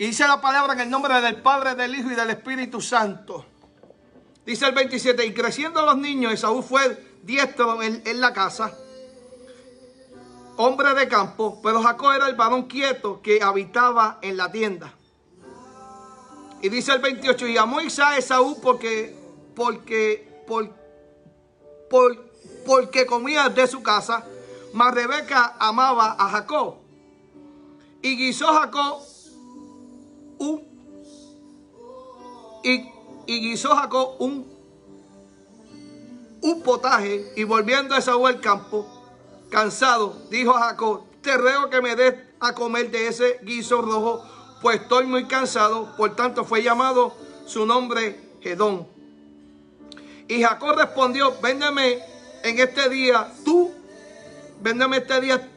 Y dice la palabra en el nombre del Padre, del Hijo y del Espíritu Santo. Dice el 27, y creciendo los niños, Esaú fue diestro en, la casa, hombre de campo, pero Jacob era el varón quieto que habitaba en la tienda. Y dice el 28, y amó Isaac a Esaú porque, porque, por, por, porque comía de su casa, mas Rebeca amaba a Jacob. Y guisó Jacob un, y, y guisó Jacob un, un potaje, y volviendo a Esaú al campo, cansado, dijo a Jacob, te ruego que me des a comer de ese guiso rojo pues estoy muy cansado. Por tanto fue llamado su nombre Gedón. Y Jacob respondió, véndeme en este día tú, véndeme este día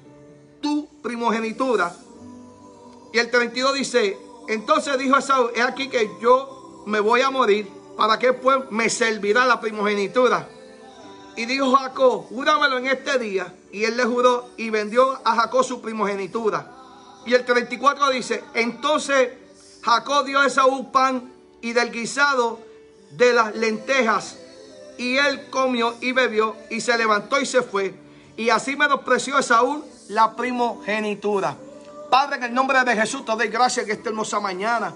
tu primogenitura. Y el 32 dice, entonces dijo Esaú, es aquí que yo me voy a morir, para que pues me servirá la primogenitura. Y dijo Jacob, júramelo en este día. Y él le juró y vendió a Jacob su primogenitura. Y el 34 dice, entonces Jacob dio a Esaú pan y del guisado de las lentejas. Y él comió y bebió y se levantó y se fue. Y así menospreció Esaú la primogenitura. Padre, en el nombre de Jesús te doy gracias que esta hermosa mañana.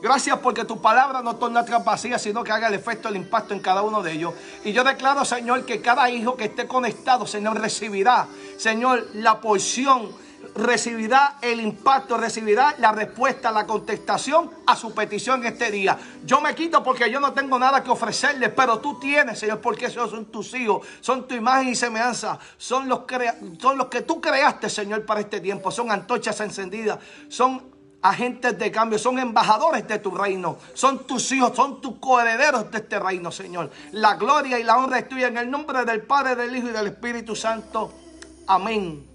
Gracias porque tu palabra no torna atrás vacía, sino que haga el efecto, el impacto en cada uno de ellos. Y yo declaro, Señor, que cada hijo que esté conectado, Señor, recibirá, Señor, la porción recibirá el impacto, recibirá la respuesta, la contestación a su petición este día. Yo me quito porque yo no tengo nada que ofrecerle, pero tú tienes, Señor, porque esos son tus hijos, son tu imagen y semejanza, son los, son los que tú creaste, Señor, para este tiempo, son antorchas encendidas, son agentes de cambio, son embajadores de tu reino, son tus hijos, son tus coherederos de este reino, Señor. La gloria y la honra es tuya en el nombre del Padre, del Hijo y del Espíritu Santo. Amén.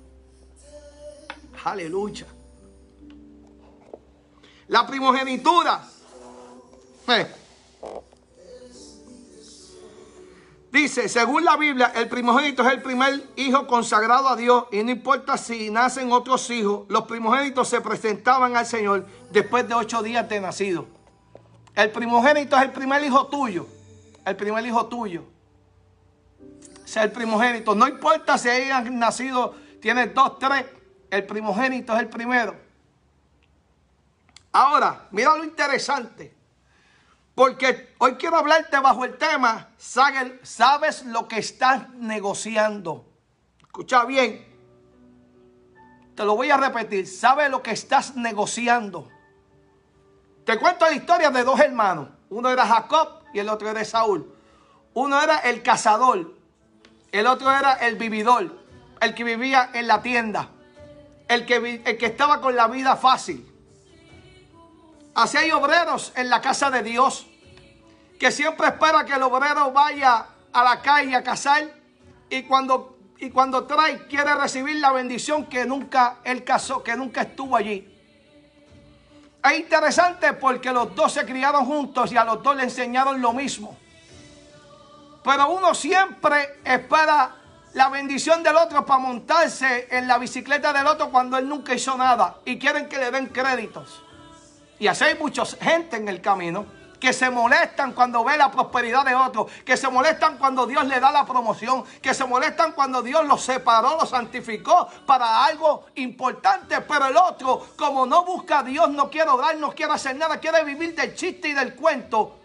Aleluya. La primogenitura. Dice, según la Biblia, el primogénito es el primer hijo consagrado a Dios y no importa si nacen otros hijos, los primogénitos se presentaban al Señor después de ocho días de nacido. El primogénito es el primer hijo tuyo, el primer hijo tuyo. Es el primogénito. No importa si hayan nacido, tienes dos, tres, el primogénito es el primero. Ahora, mira lo interesante. Porque hoy quiero hablarte bajo el tema, sabes lo que estás negociando. Escucha bien. Te lo voy a repetir. Sabes lo que estás negociando. Te cuento la historia de dos hermanos. Uno era Jacob y el otro era Saúl. Uno era el cazador. El otro era el vividor. El que vivía en la tienda el que, el que estaba con la vida fácil. Así hay obreros en la casa de Dios que siempre espera que el obrero vaya a la calle a cazar y cuando, y cuando trae quiere recibir la bendición que nunca él casó, que nunca estuvo allí. Es interesante porque los dos se criaron juntos y a los dos le enseñaron lo mismo. Pero uno siempre espera la bendición del otro para montarse en la bicicleta del otro cuando él nunca hizo nada y quieren que le den créditos. Y así hay mucha gente en el camino que se molestan cuando ve la prosperidad de otro, que se molestan cuando Dios le da la promoción, que se molestan cuando Dios los separó, los santificó para algo importante, pero el otro, como no busca a Dios, no quiere orar, no quiere hacer nada, quiere vivir del chiste y del cuento.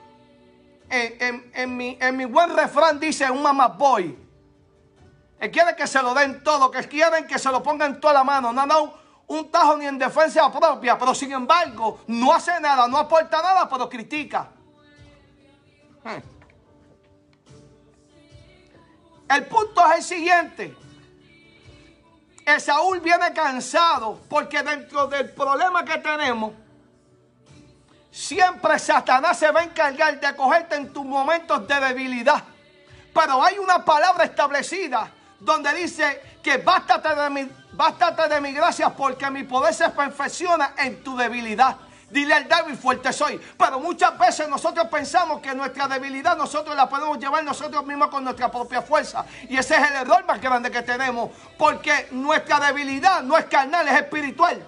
En, mi, en mi buen refrán dice un mamá boy, que quiere que se lo den todo, que quieren que se lo pongan toda la mano. No, no, un tajo ni en defensa propia, pero sin embargo no hace nada, no aporta nada, pero critica. Hmm. El punto es el siguiente. Esaúl viene cansado porque dentro del problema que tenemos, siempre Satanás se va a encargar de cogerte en tus momentos de debilidad. Pero hay una palabra establecida donde dice que bástate de mi, bástate de mi gracia porque mi poder se perfecciona en tu debilidad. Dile al débil fuerte soy. Pero muchas veces nosotros pensamos que nuestra debilidad nosotros la podemos llevar nosotros mismos con nuestra propia fuerza. Y ese es el error más grande que tenemos. Porque nuestra debilidad no es carnal, es espiritual.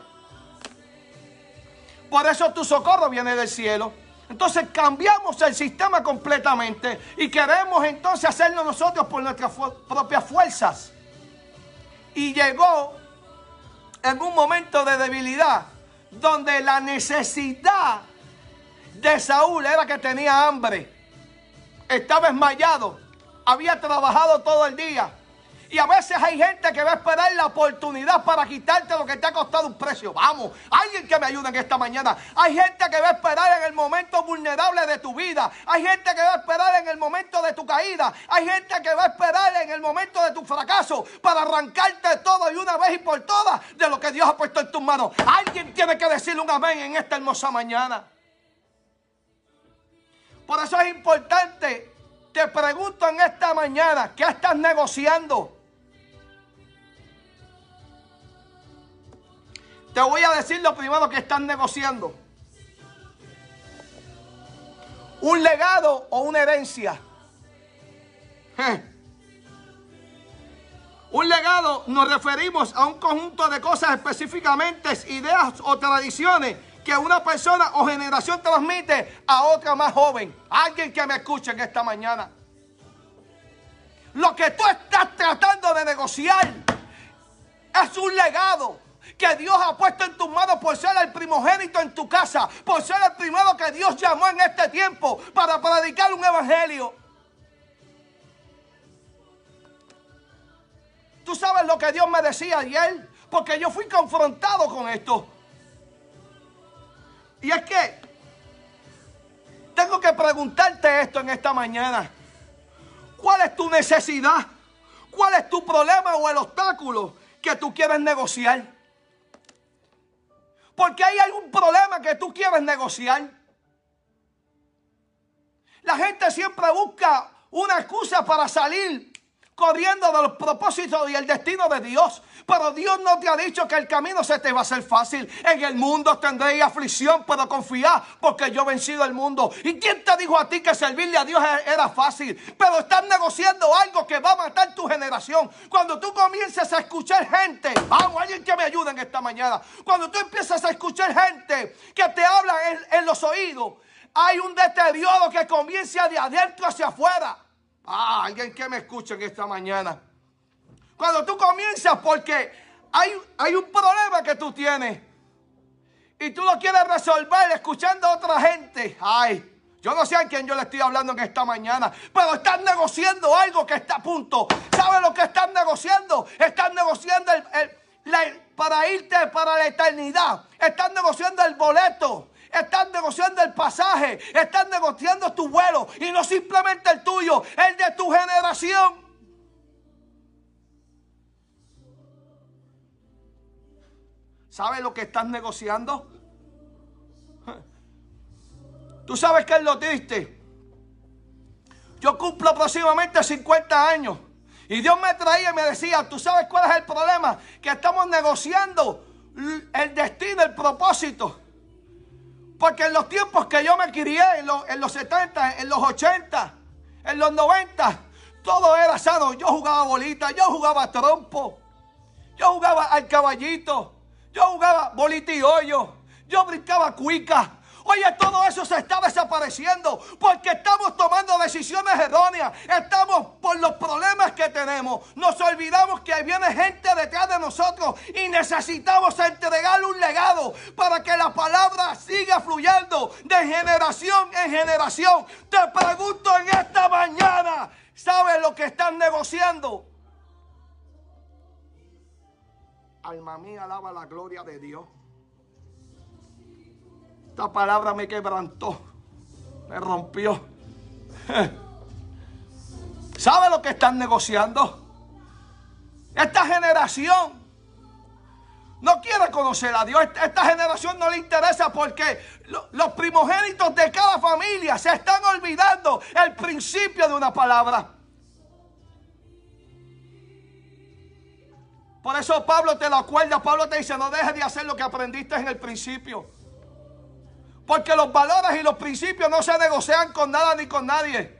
Por eso tu socorro viene del cielo. Entonces cambiamos el sistema completamente y queremos entonces hacerlo nosotros por nuestras propias fuerzas. Y llegó en un momento de debilidad donde la necesidad de Saúl era que tenía hambre, estaba esmayado, había trabajado todo el día y a veces hay gente que va a esperar la oportunidad para quitarte lo que te ha costado un precio. Vamos, alguien que me ayude en esta mañana. Hay gente que va a esperar en el momento vulnerable de tu vida. Hay gente que va a esperar en el momento de tu caída. Hay gente que va a esperar en el momento de tu fracaso para arrancarte todo y una vez y por todas de lo que Dios ha puesto en tus manos. Alguien tiene que decirle un amén en esta hermosa mañana. Por eso es importante, te pregunto en esta mañana, ¿qué estás negociando? Te voy a decir lo primero que están negociando. Un legado o una herencia. Un legado nos referimos a un conjunto de cosas específicamente, ideas o tradiciones que una persona o generación transmite a otra más joven. Alguien que me escuche en esta mañana. Lo que tú estás tratando de negociar es un legado que Dios ha puesto en tus manos por ser el primogénito en tu casa, por ser el primero que Dios llamó en este tiempo para predicar un evangelio. Tú sabes lo que Dios me decía ayer, porque yo fui confrontado con esto. Y es que tengo que preguntarte esto en esta mañana. ¿Cuál es tu necesidad? ¿Cuál es tu problema o el obstáculo que tú quieres negociar? Porque hay algún problema que tú quieres negociar. La gente siempre busca una excusa para salir corriendo de los propósitos y el destino de Dios. Pero Dios no te ha dicho que el camino se te va a hacer fácil. En el mundo tendréis aflicción, pero confía porque yo he vencido el mundo. ¿Y quién te dijo a ti que servirle a Dios e-, era fácil? Pero estás negociando algo que va a matar tu generación. Cuando tú comiences a escuchar gente, vamos, alguien que me ayude en esta mañana. Cuando tú empiezas a escuchar gente que te habla en, en los oídos, hay un deterioro que comienza de adentro hacia afuera. Ah, alguien que me escuche en esta mañana. Cuando tú comienzas, porque hay, hay un problema que tú tienes y tú lo quieres resolver escuchando a otra gente. Ay, yo no sé a quién yo le estoy hablando en esta mañana, pero están negociando algo que está a punto. ¿Sabes lo que están negociando? Están negociando el, para irte para la eternidad. Están negociando el boleto están negociando el pasaje, están negociando tu vuelo y no simplemente el tuyo, el de tu generación. ¿Sabes lo que están negociando? Tú sabes que es lo triste. Yo cumplo aproximadamente 50 años. Y Dios me traía y me decía, ¿tú sabes cuál es el problema? Que estamos negociando el destino, el propósito. Porque en los tiempos que yo me crié, en los, en los 70, en los 80, en los 90, todo era sano. Yo jugaba bolita, yo jugaba trompo, yo jugaba al caballito, yo jugaba bolita y hoyo, yo brincaba cuica, Oye, todo eso se está desapareciendo porque estamos tomando decisiones erróneas. Estamos por los problemas que tenemos. Nos olvidamos que viene gente detrás de nosotros y necesitamos entregarle un legado para que la palabra siga fluyendo de generación en generación. Te pregunto en esta mañana, ¿sabes lo que están negociando? Alma mía, alaba la gloria de Dios. Esta palabra me quebrantó, me rompió. ¿Sabe lo que están negociando? Esta generación no quiere conocer a Dios. Esta generación no le interesa porque los primogénitos de cada familia se están olvidando el principio de una palabra. Por eso Pablo te lo acuerda. Pablo te dice, no dejes de hacer lo que aprendiste en el principio. Porque los valores y los principios no se negocian con nada ni con nadie.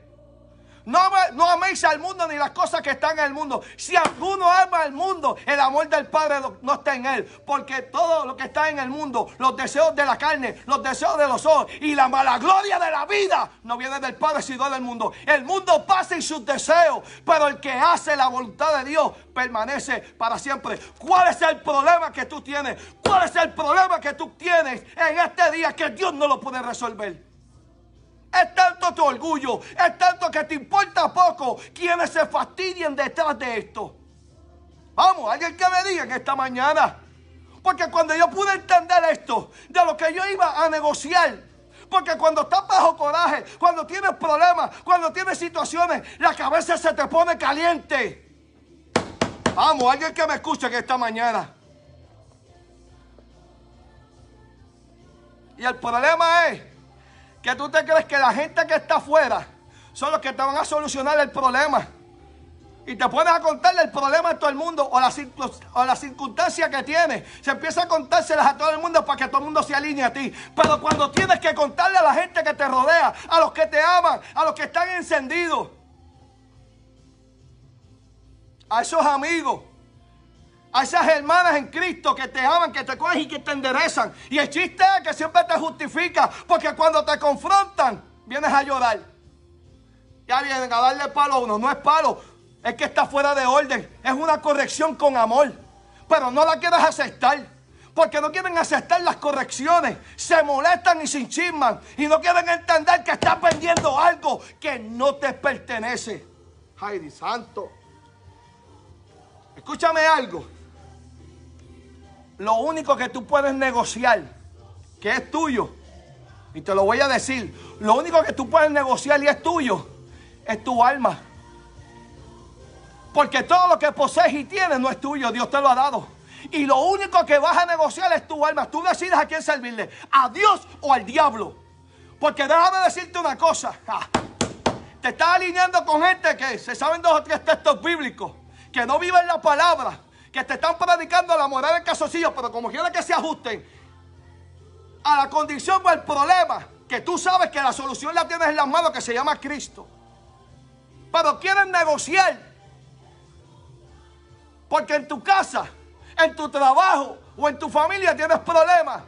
No, no améis al mundo ni las cosas que están en el mundo. Si alguno ama al mundo, el amor del Padre no está en él. Porque todo lo que está en el mundo, los deseos de la carne, los deseos de los ojos y la mala gloria de la vida, no viene del Padre, sino del mundo. El mundo pasa en sus deseos, pero el que hace la voluntad de Dios permanece para siempre. ¿Cuál es el problema que tú tienes? ¿Cuál es el problema que tú tienes en este día que Dios no lo puede resolver? Es tanto tu orgullo, es tanto que te importa poco quienes se fastidien detrás de esto. Vamos, alguien que me diga en esta mañana. Porque cuando yo pude entender esto, de lo que yo iba a negociar, porque cuando estás bajo coraje, cuando tienes problemas, cuando tienes situaciones, la cabeza se te pone caliente. Vamos, alguien que me escuche en esta mañana. Y el problema es que tú te crees que la gente que está afuera son los que te van a solucionar el problema. Y te pones a contarle el problema a todo el mundo o la, o la circunstancia que tiene. Se empieza a contárselas a todo el mundo para que todo el mundo se alinee a ti. Pero cuando tienes que contarle a la gente que te rodea, a los que te aman, a los que están encendidos, a esos amigos, a esas hermanas en Cristo que te aman, que te cogen y que te enderezan. Y el chiste es que siempre te justifica, porque cuando te confrontan, vienes a llorar. Ya vienen a darle palo a uno. No es palo, es que está fuera de orden. Es una corrección con amor. Pero no la quieres aceptar. Porque no quieren aceptar las correcciones. Se molestan y se enchisman. Y no quieren entender que estás vendiendo algo que no te pertenece. Ay, santo. Escúchame algo lo único que tú puedes negociar, que es tuyo, y te lo voy a decir, lo único que tú puedes negociar y es tuyo, es tu alma. Porque todo lo que posees y tienes no es tuyo, Dios te lo ha dado. Y lo único que vas a negociar es tu alma. Tú decides a quién servirle, a Dios o al diablo. Porque déjame decirte una cosa. Te estás alineando con gente que se saben dos o tres textos bíblicos, que no viven la palabra, que te están predicando la moral del casocillo, pero como quieren que se ajusten a la condición o el problema, que tú sabes que la solución la tienes en las manos, que se llama Cristo. Pero quieren negociar. Porque en tu casa, en tu trabajo o en tu familia tienes problemas.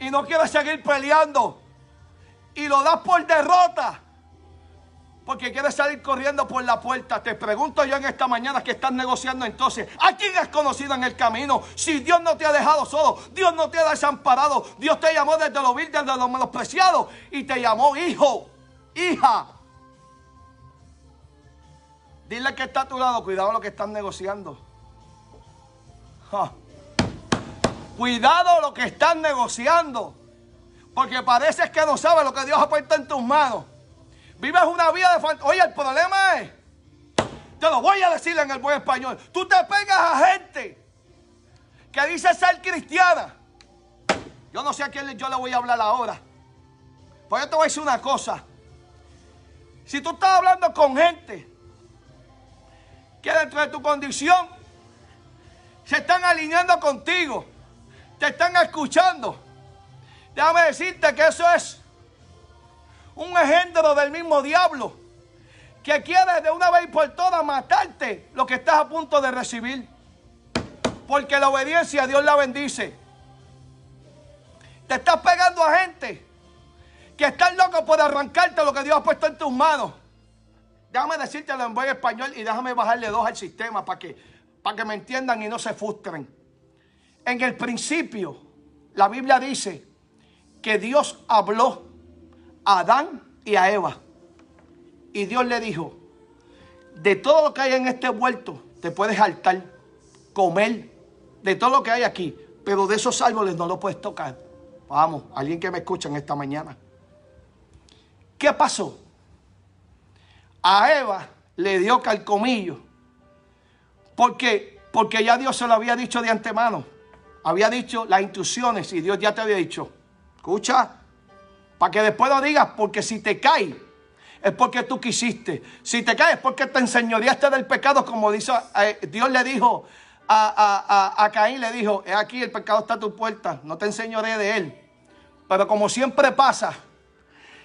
Y no quieres seguir peleando. Y lo das por derrota porque quieres salir corriendo por la puerta. Te pregunto yo en esta mañana que estás negociando entonces. ¿A quién has conocido en el camino? Si Dios no te ha dejado solo, Dios no te ha desamparado, Dios te llamó desde lo vil, desde lo menospreciado y te llamó hijo, hija. Dile que está a tu lado, cuidado lo que están negociando. Cuidado lo que están negociando. Porque parece que no sabes lo que Dios ha puesto en tus manos. Vives una vida de fantasía. Oye, el problema es, te lo voy a decir en el buen español, tú te pegas a gente que dice ser cristiana. Yo no sé a quién yo le voy a hablar ahora. Pues yo te voy a decir una cosa. Si tú estás hablando con gente que dentro de tu condición se están alineando contigo, te están escuchando, déjame decirte que eso es un engendro del mismo diablo que quiere de una vez por todas matarte lo que estás a punto de recibir. Porque la obediencia Dios la bendice. Te estás pegando a gente que están locos por arrancarte lo que Dios ha puesto en tus manos. Déjame decírtelo en buen español y déjame bajarle dos al sistema para que, para que me entiendan y no se frustren. En el principio, la Biblia dice que Dios habló Adán y a Eva. Y Dios le dijo, de todo lo que hay en este huerto, te puedes saltar, comer, de todo lo que hay aquí, pero de esos árboles no lo puedes tocar. Vamos, alguien que me escucha en esta mañana. ¿Qué pasó? A Eva le dio calcomillo. Porque, porque ya Dios se lo había dicho de antemano. Había dicho las instrucciones y Dios ya te había dicho. Escucha, para que después lo digas, porque si te caes, es porque tú quisiste. Si te caes, es porque te enseñoreaste del pecado, como dice, eh, Dios le dijo a, a, Caín, le dijo, es aquí el pecado está a tu puerta, no te enseñoré de él. Pero como siempre pasa,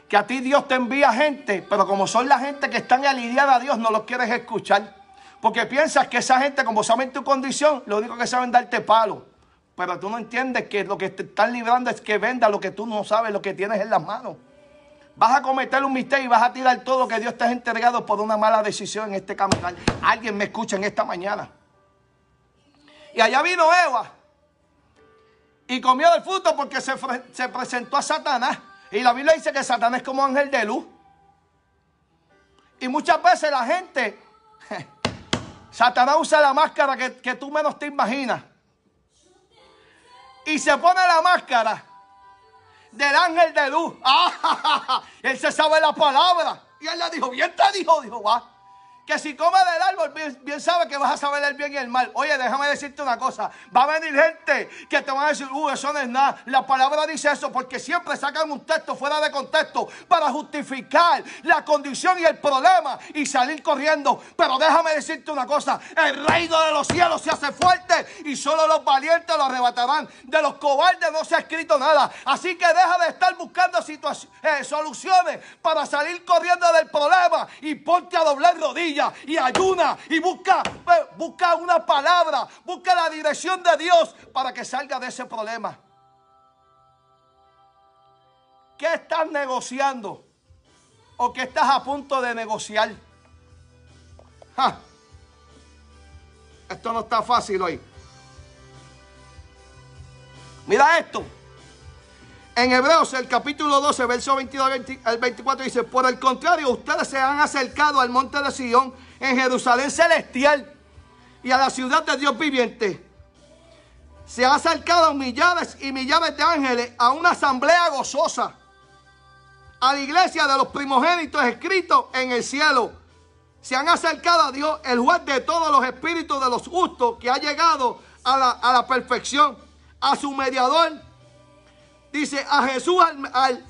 que a ti Dios te envía gente, pero como son la gente que están alineada a Dios, no los quieres escuchar. Porque piensas que esa gente, como saben tu condición, lo único que saben darte palo. Pero tú no entiendes que lo que te están librando es que venda lo que tú no sabes, lo que tienes en las manos. Vas a cometer un misterio y vas a tirar todo lo que Dios te ha entregado por una mala decisión en este caminar. Alguien me escucha en esta mañana. Y allá vino Eva y comió del fruto porque se, se presentó a Satanás. Y la Biblia dice que Satanás es como ángel de luz. Y muchas veces la gente, Satanás usa la máscara que, que tú menos te imaginas. Y se pone la máscara del ángel de luz. ¡Ah! Él se sabe la palabra. Y él le dijo, bien te dijo, dijo, va que si comes del árbol, bien, sabe que vas a saber el bien y el mal. Oye, déjame decirte una cosa. Va a venir gente que te van a decir, uh, eso no es nada. La palabra dice eso porque siempre sacan un texto fuera de contexto para justificar la condición y el problema y salir corriendo. Pero déjame decirte una cosa. El reino de los cielos se hace fuerte y solo los valientes lo arrebatarán. De los cobardes no se ha escrito nada. Así que deja de estar buscando eh, soluciones para salir corriendo del problema y ponte a doblar rodillas y ayuna y busca, busca una palabra, busca la dirección de Dios para que salga de ese problema. ¿Qué estás negociando? ¿O qué estás a punto de negociar? Esto no está fácil hoy. Mira esto. En Hebreos, el capítulo 12, verso 22 al 24 dice, por el contrario, ustedes se han acercado al monte de Sion en Jerusalén celestial y a la ciudad de Dios viviente. Se han acercado millares y millares de ángeles a una asamblea gozosa, a la iglesia de los primogénitos escritos en el cielo. Se han acercado a Dios, el juez de todos los espíritus de los justos, que ha llegado a la, a la perfección, a su mediador Dice a Jesús al,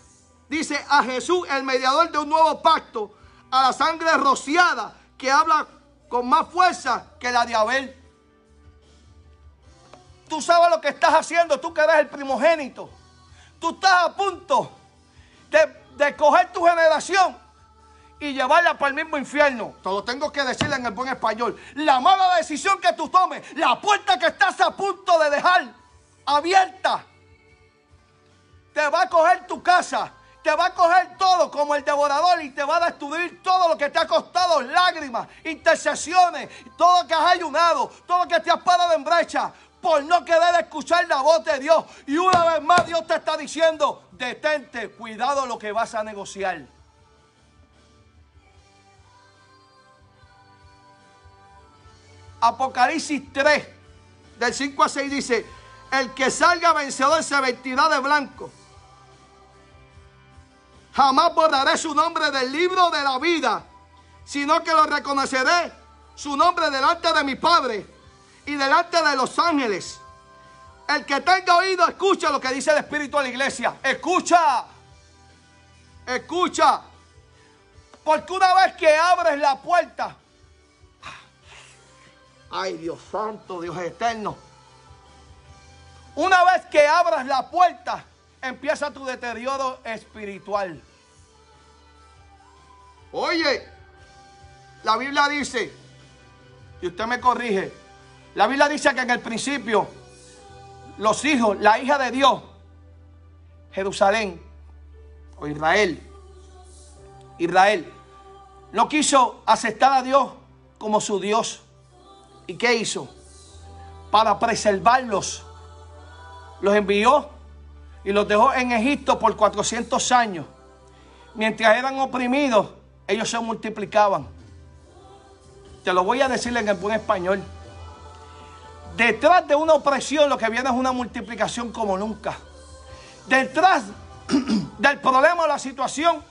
dice a Jesús el mediador de un nuevo pacto, a la sangre rociada que habla con más fuerza que la de Abel. Tú sabes lo que estás haciendo, tú que eres el primogénito. Tú estás a punto de, de coger tu generación y llevarla para el mismo infierno. Todo tengo que decirle en el buen español. La mala decisión que tú tomes, la puerta que estás a punto de dejar abierta te va a coger tu casa, te va a coger todo como el devorador y te va a destruir todo lo que te ha costado lágrimas, intercesiones, todo lo que has ayunado, todo lo que te has parado en brecha por no querer escuchar la voz de Dios. Y una vez más Dios te está diciendo, detente, cuidado lo que vas a negociar. Apocalipsis 3, del 5 a 6 dice, el que salga vencedor se vestirá de blanco Jamás borraré su nombre del libro de la vida, sino que lo reconoceré su nombre delante de mi Padre y delante de los ángeles. El que tenga oído, escucha lo que dice el Espíritu a la iglesia. Escucha. Escucha. Porque una vez que abres la puerta, ay Dios santo, Dios eterno. Una vez que abras la puerta, empieza tu deterioro espiritual. Oye, la Biblia dice, y usted me corrige, la Biblia dice que en el principio los hijos, la hija de Dios, Jerusalén o Israel, Israel, no quiso aceptar a Dios como su Dios. ¿Y qué hizo? Para preservarlos, los envió y los dejó en Egipto por 400 años. Mientras eran oprimidos, ellos se multiplicaban. Te lo voy a decir en el buen español. Detrás de una opresión lo que viene es una multiplicación como nunca. Detrás del problema o la situación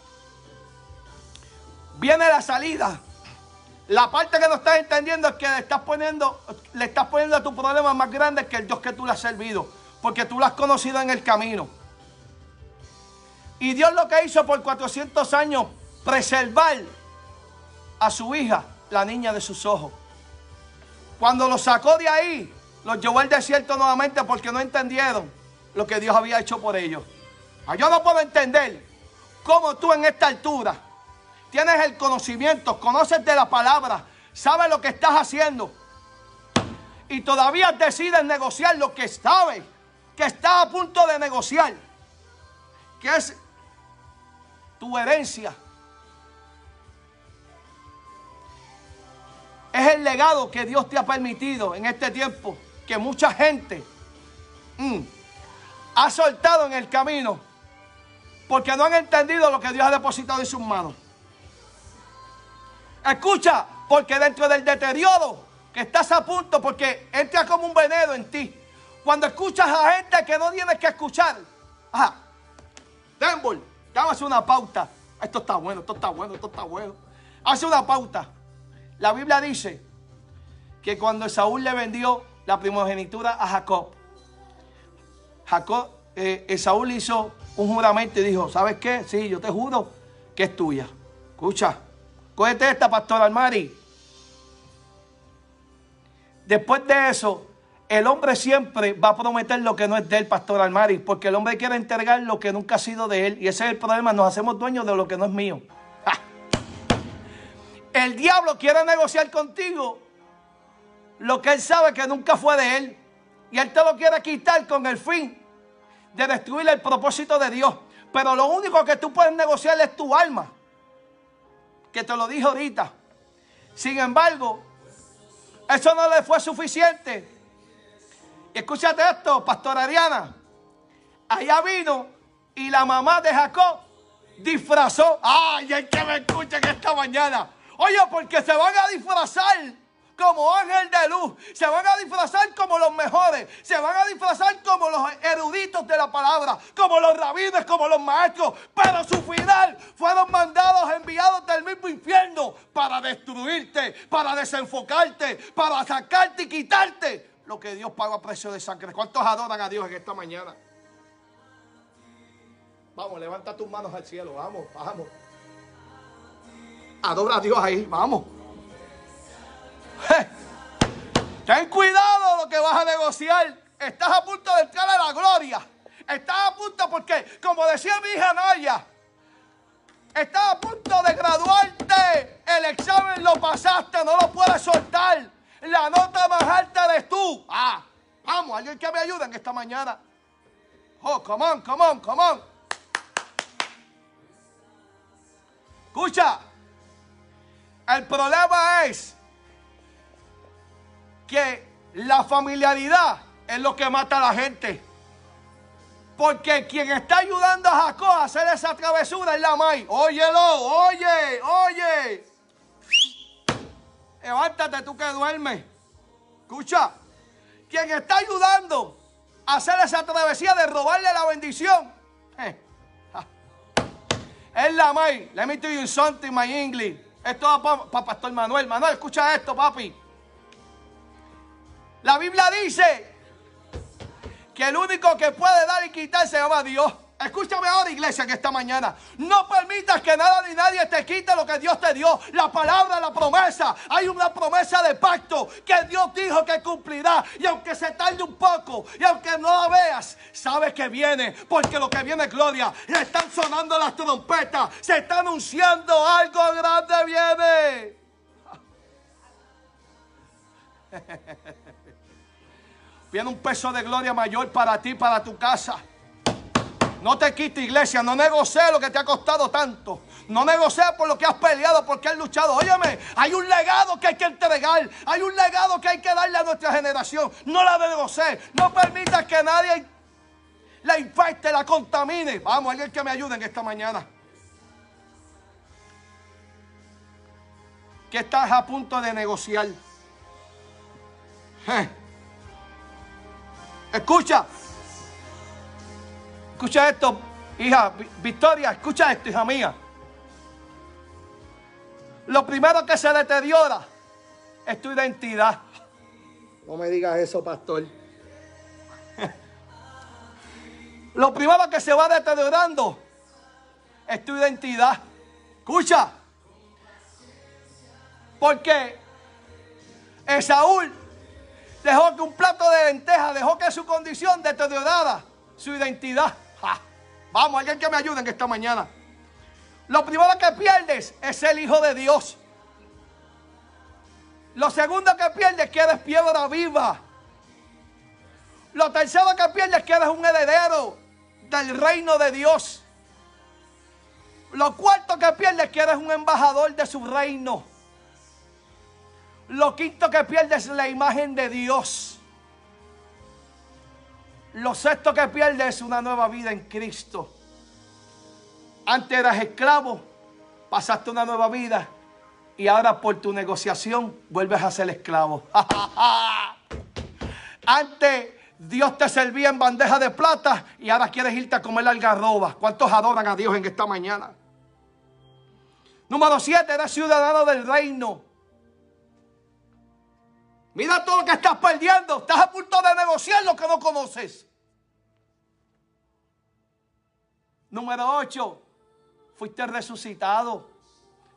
viene la salida. La parte que no estás entendiendo es que le estás poniendo, le estás poniendo a tu problema más grande que el Dios que tú le has servido. Porque tú lo has conocido en el camino. Y Dios lo que hizo por 400 años preservar a su hija, la niña de sus ojos. Cuando los sacó de ahí, los llevó al desierto nuevamente porque no entendieron lo que Dios había hecho por ellos. Ah, yo no puedo entender como tú en esta altura tienes el conocimiento, conoces de la palabra, sabes lo que estás haciendo y todavía decides negociar lo que sabes que está a punto de negociar, que es tu herencia. El legado que Dios te ha permitido en este tiempo, que mucha gente mm, ha soltado en el camino, porque no han entendido lo que Dios ha depositado en sus manos. Escucha, porque dentro del deterioro que estás a punto, porque entra como un veneno en ti. Cuando escuchas a gente que no tienes que escuchar, ajá, Denver, hace una pauta. Esto está bueno, esto está bueno, esto está bueno. Hace una pauta. La Biblia dice que cuando Saúl le vendió la primogenitura a Jacob, Jacob, eh, Saúl hizo un juramento y dijo, ¿sabes qué? Sí, yo te juro que es tuya. Escucha, cógete esta, pastor Almari. Después de eso, el hombre siempre va a prometer lo que no es de él, Pastor Almari, porque el hombre quiere entregar lo que nunca ha sido de él. Y ese es el problema, nos hacemos dueños de lo que no es mío. El diablo quiere negociar contigo lo que él sabe que nunca fue de él. Y él te lo quiere quitar con el fin de destruir el propósito de Dios. Pero lo único que tú puedes negociar es tu alma. Que te lo dije ahorita. Sin embargo, eso no le fue suficiente escúchate esto, Pastor Ariana. Allá vino y la mamá de Jacob disfrazó. Ay, hay que me escuchen esta mañana. Oye, porque se van a disfrazar como ángel de luz. Se van a disfrazar como los mejores. Se van a disfrazar como los eruditos de la palabra. Como los rabinos, como los maestros. Pero su final fueron mandados, enviados del mismo infierno para destruirte, para desenfocarte, para sacarte y quitarte lo que Dios paga a precio de sangre. ¿Cuántos adoran a Dios en esta mañana? Vamos, levanta tus manos al cielo, vamos, vamos. Adora a Dios ahí, vamos. Ten cuidado lo que vas a negociar. Estás a punto de entrar a la gloria. Estás a punto porque, como decía mi hija Naya, estás a punto de graduarte. El examen lo pasaste, no lo puedes soltar. La nota más alta eres tú. Ah, vamos, alguien que me ayude en esta mañana. Oh, come on, come on, come on. Escucha, el problema es que la familiaridad es lo que mata a la gente. Porque quien está ayudando a Jacob a hacer esa travesura es la May. Óyelo, oye, oye. Levántate tú que duermes. Escucha. Quien está ayudando a hacer esa travesía de robarle la bendición. Es la May. Let me tell you something, my English. Esto va para Pastor Manuel. Manuel, escucha esto, papi. La Biblia dice que el único que puede dar y quitar se llama Dios. Escúchame ahora, iglesia, que esta mañana. No permitas que nada ni nadie te quite lo que Dios te dio. La palabra, la promesa. Hay una promesa de pacto que Dios dijo que cumplirá. Y aunque se tarde un poco, y aunque no la veas, sabes que viene. Porque lo que viene es gloria. Le están sonando las trompetas. Se está anunciando algo grande viene. Viene un peso de gloria mayor para ti, para tu casa. No te quite iglesia, no negocie lo que te ha costado tanto. No negocie por lo que has peleado, porque has luchado. Óyeme, hay un legado que hay que entregar. Hay un legado que hay que darle a nuestra generación. No la negocie. No permita que nadie la infecte, la contamine. Vamos, alguien que me ayude en esta mañana. Que estás a punto de negociar. Escucha. Escucha esto, hija Victoria, escucha esto, hija mía. Lo primero que se deteriora es tu identidad. No me digas eso, pastor. Lo primero que se va deteriorando es tu identidad. Escucha. Porque Esaúl dejó que un plato de lenteja, dejó que su condición deteriorara su identidad. Vamos, alguien que me ayude en esta mañana. Lo primero que pierdes es el Hijo de Dios. Lo segundo que pierdes es que eres piedra viva. Lo tercero que pierdes es que eres un heredero del reino de Dios. Lo cuarto que pierdes es que eres un embajador de su reino. Lo quinto que pierdes es la imagen de Dios. Lo sexto que pierdes es una nueva vida en Cristo. Antes eras esclavo, pasaste una nueva vida y ahora por tu negociación vuelves a ser esclavo. Antes Dios te servía en bandeja de plata y ahora quieres irte a comer algarroba. ¿Cuántos adoran a Dios en esta mañana? Número siete, eres ciudadano del reino. Mira todo lo que estás perdiendo. Estás a punto de negociar lo que no conoces. Número 8. Fuiste resucitado.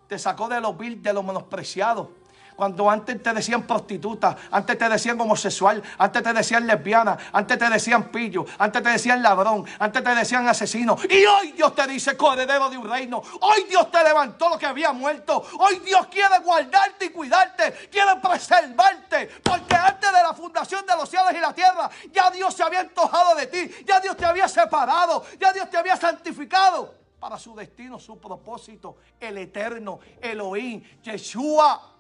Te sacó de los vil, de los menospreciados. Cuando antes te decían prostituta, antes te decían homosexual, antes te decían lesbiana, antes te decían pillo, antes te decían ladrón, antes te decían asesino. Y hoy Dios te dice corredero de un reino. Hoy Dios te levantó lo que había muerto. Hoy Dios quiere guardarte y cuidarte, quiere preservarte. Porque antes de la fundación de los cielos y la tierra, ya Dios se había antojado de ti, ya Dios te había separado, ya Dios te había santificado para su destino, su propósito, el eterno, Elohim, Yeshua.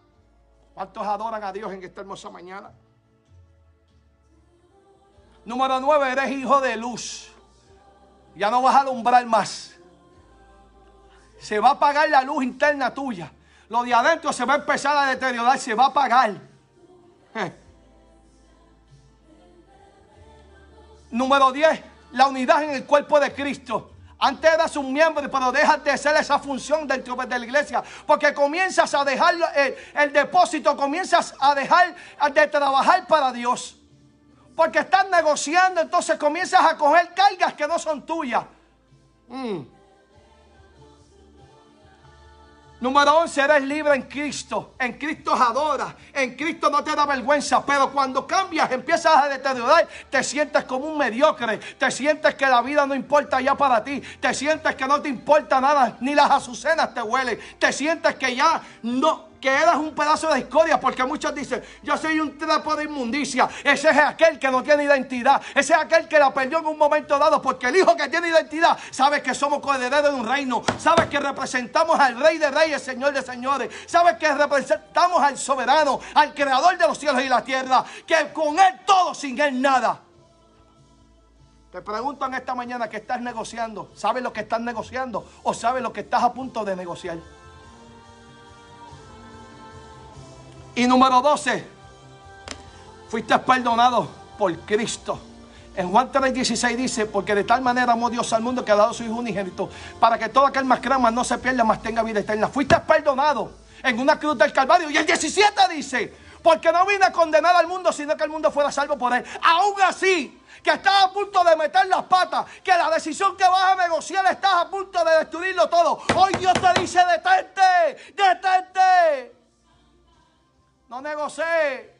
¿Cuántos adoran a Dios en esta hermosa mañana? Número nueve, eres hijo de luz. Ya no vas a alumbrar más. Se va a apagar la luz interna tuya. Lo de adentro se va a empezar a deteriorar, se va a apagar. Número 10, la unidad en el cuerpo de Cristo. Antes eras un miembro, pero dejas de hacer esa función dentro de la iglesia. Porque comienzas a dejar el, depósito, comienzas a dejar de trabajar para Dios. Porque estás negociando, entonces comienzas a coger cargas que no son tuyas. Mm. Número 11, eres libre en Cristo. En Cristo adora. En Cristo no te da vergüenza. Pero cuando cambias, empiezas a deteriorar, te sientes como un mediocre. Te sientes que la vida no importa ya para ti. Te sientes que no te importa nada. Ni las azucenas te huelen. Te sientes que ya no, que eras un pedazo de escoria, porque muchos dicen, yo soy un trapo de inmundicia. Ese es aquel que no tiene identidad. Ese es aquel que la perdió en un momento dado, porque el hijo que tiene identidad sabe que somos coherederos de un reino, sabe que representamos al rey de reyes, señor de señores, sabe que representamos al soberano, al creador de los cielos y la tierra, que con él todo, sin él nada. Te pregunto en esta mañana que estás negociando, ¿sabes lo que estás negociando o sabes lo que estás a punto de negociar? Y número 12, fuiste perdonado por Cristo. En Juan 3:16 dice, porque de tal manera amó Dios al mundo que ha dado su Hijo unigénito, para que todo aquel más crema no se pierda, más tenga vida eterna. Fuiste perdonado en una cruz del Calvario. Y el 17 dice, porque no vine a condenar al mundo, sino que el mundo fuera salvo por él. Aún así, que estás a punto de meter las patas, que la decisión que vas a negociar estás a punto de destruirlo todo. Hoy Dios te dice, detente, detente. No negocie.